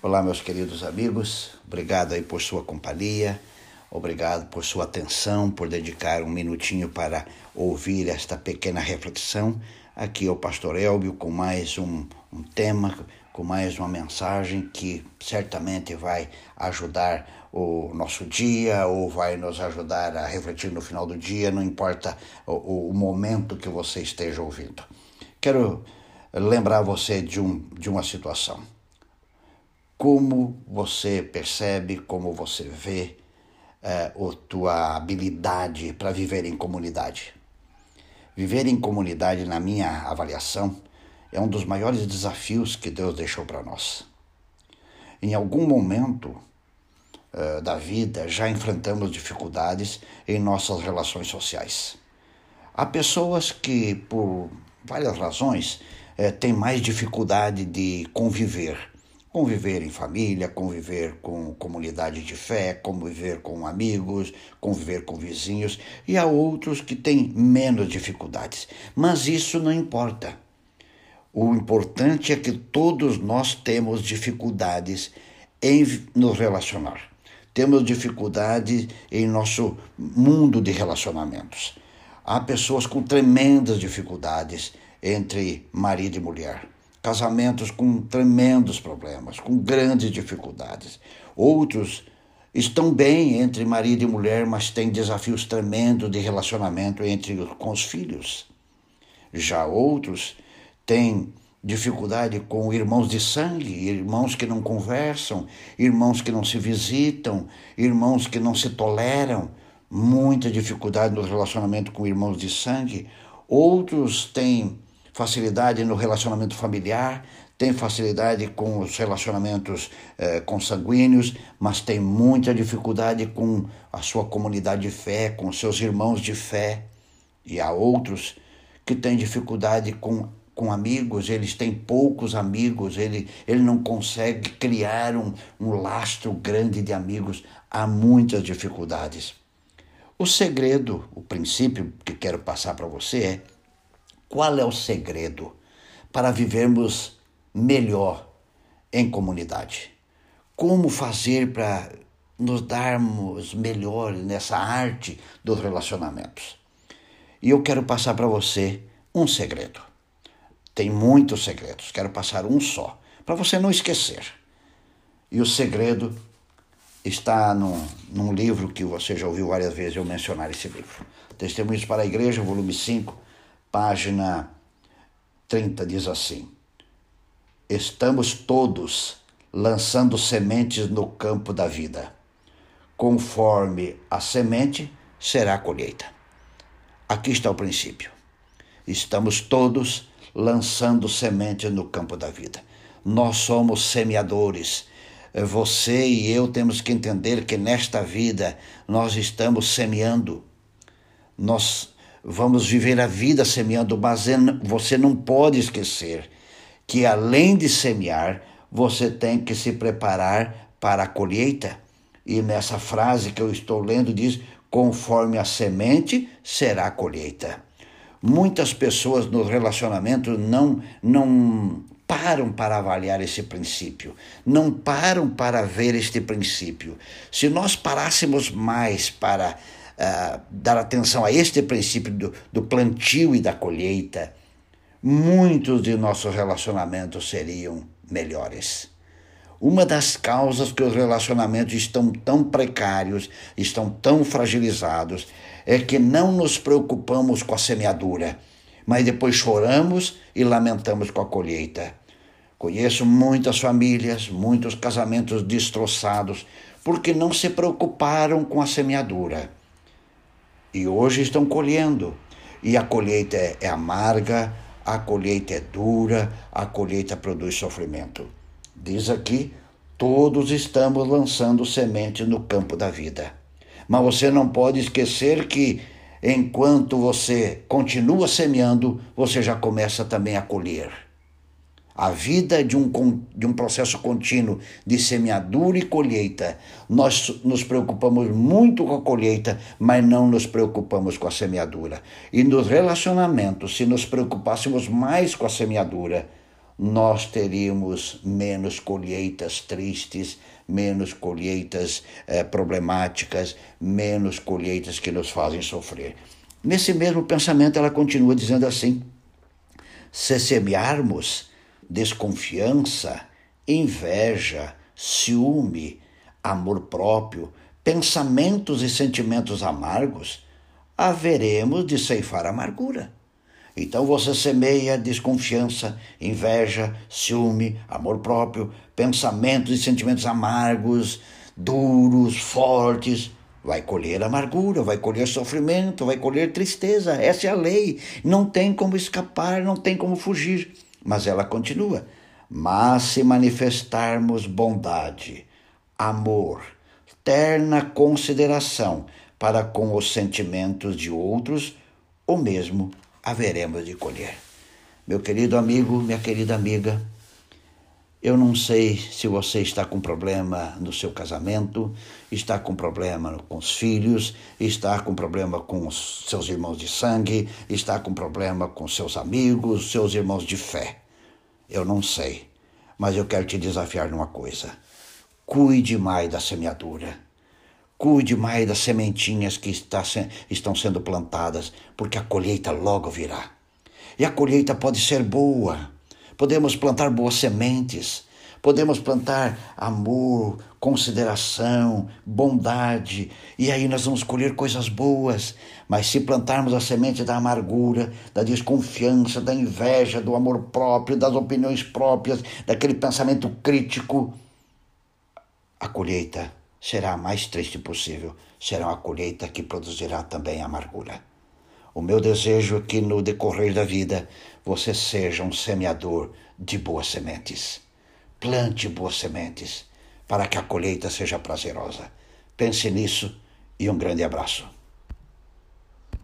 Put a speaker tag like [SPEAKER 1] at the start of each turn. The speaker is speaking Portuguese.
[SPEAKER 1] Olá, meus queridos amigos, obrigado aí por sua companhia, obrigado por sua atenção, por dedicar um minutinho para ouvir esta pequena reflexão. Aqui é o Pastor Elbio com mais um, um tema, com mais uma mensagem que certamente vai ajudar o nosso dia ou vai nos ajudar a refletir no final do dia, não importa o, o momento que você esteja ouvindo. Quero lembrar você de, um, de uma situação como você percebe, como você vê é, a tua habilidade para viver em comunidade. Viver em comunidade, na minha avaliação, é um dos maiores desafios que Deus deixou para nós. Em algum momento uh, da vida já enfrentamos dificuldades em nossas relações sociais. Há pessoas que, por várias razões, uh, têm mais dificuldade de conviver conviver em família, conviver com comunidade de fé, conviver com amigos, conviver com vizinhos, e há outros que têm menos dificuldades. Mas isso não importa. O importante é que todos nós temos dificuldades em nos relacionar. Temos dificuldade em nosso mundo de relacionamentos. Há pessoas com tremendas dificuldades entre marido e mulher casamentos com tremendos problemas, com grandes dificuldades. Outros estão bem entre marido e mulher, mas têm desafios tremendos de relacionamento entre com os filhos. Já outros têm dificuldade com irmãos de sangue, irmãos que não conversam, irmãos que não se visitam, irmãos que não se toleram, muita dificuldade no relacionamento com irmãos de sangue. Outros têm facilidade no relacionamento familiar, tem facilidade com os relacionamentos eh, consanguíneos, mas tem muita dificuldade com a sua comunidade de fé, com seus irmãos de fé. E há outros que têm dificuldade com, com amigos, eles têm poucos amigos, ele, ele não consegue criar um, um lastro grande de amigos. Há muitas dificuldades. O segredo, o princípio que quero passar para você é qual é o segredo para vivermos melhor em comunidade? Como fazer para nos darmos melhor nessa arte dos relacionamentos? E eu quero passar para você um segredo. Tem muitos segredos, quero passar um só, para você não esquecer. E o segredo está num, num livro que você já ouviu várias vezes eu mencionar esse livro. Testemunhos para a Igreja, volume 5, página 30 diz assim: Estamos todos lançando sementes no campo da vida. Conforme a semente, será colheita. Aqui está o princípio. Estamos todos lançando sementes no campo da vida. Nós somos semeadores. Você e eu temos que entender que nesta vida nós estamos semeando. Nós vamos viver a vida semeando, mas você não pode esquecer que além de semear, você tem que se preparar para a colheita. E nessa frase que eu estou lendo diz: conforme a semente será a colheita. Muitas pessoas no relacionamento não não param para avaliar esse princípio, não param para ver este princípio. Se nós parássemos mais para uh, dar atenção a este princípio do, do plantio e da colheita, muitos de nossos relacionamentos seriam melhores. Uma das causas que os relacionamentos estão tão precários, estão tão fragilizados, é que não nos preocupamos com a semeadura, mas depois choramos e lamentamos com a colheita. Conheço muitas famílias, muitos casamentos destroçados, porque não se preocuparam com a semeadura e hoje estão colhendo. E a colheita é, é amarga, a colheita é dura, a colheita produz sofrimento. Diz aqui: todos estamos lançando semente no campo da vida. Mas você não pode esquecer que enquanto você continua semeando, você já começa também a colher. A vida de um, de um processo contínuo de semeadura e colheita. Nós nos preocupamos muito com a colheita, mas não nos preocupamos com a semeadura. E nos relacionamentos, se nos preocupássemos mais com a semeadura, nós teríamos menos colheitas tristes, menos colheitas eh, problemáticas, menos colheitas que nos fazem sofrer. Nesse mesmo pensamento, ela continua dizendo assim: se semearmos desconfiança, inveja, ciúme, amor próprio, pensamentos e sentimentos amargos, haveremos de ceifar amargura. Então você semeia desconfiança, inveja, ciúme, amor próprio, pensamentos e sentimentos amargos, duros, fortes. Vai colher amargura, vai colher sofrimento, vai colher tristeza. Essa é a lei. Não tem como escapar, não tem como fugir. Mas ela continua. Mas se manifestarmos bondade, amor, terna consideração para com os sentimentos de outros, o mesmo haveremos de colher. Meu querido amigo, minha querida amiga, eu não sei se você está com problema no seu casamento, está com problema com os filhos, está com problema com os seus irmãos de sangue, está com problema com seus amigos, seus irmãos de fé. Eu não sei, mas eu quero te desafiar numa coisa. Cuide mais da semeadura. Cuide mais das sementinhas que está, estão sendo plantadas, porque a colheita logo virá. E a colheita pode ser boa. Podemos plantar boas sementes. Podemos plantar amor, consideração, bondade, e aí nós vamos colher coisas boas. Mas se plantarmos a semente da amargura, da desconfiança, da inveja, do amor próprio, das opiniões próprias, daquele pensamento crítico, a colheita será a mais triste possível, será uma colheita que produzirá também amargura. O meu desejo é que no decorrer da vida você seja um semeador de boas sementes. Plante boas sementes para que a colheita seja prazerosa. Pense nisso e um grande abraço.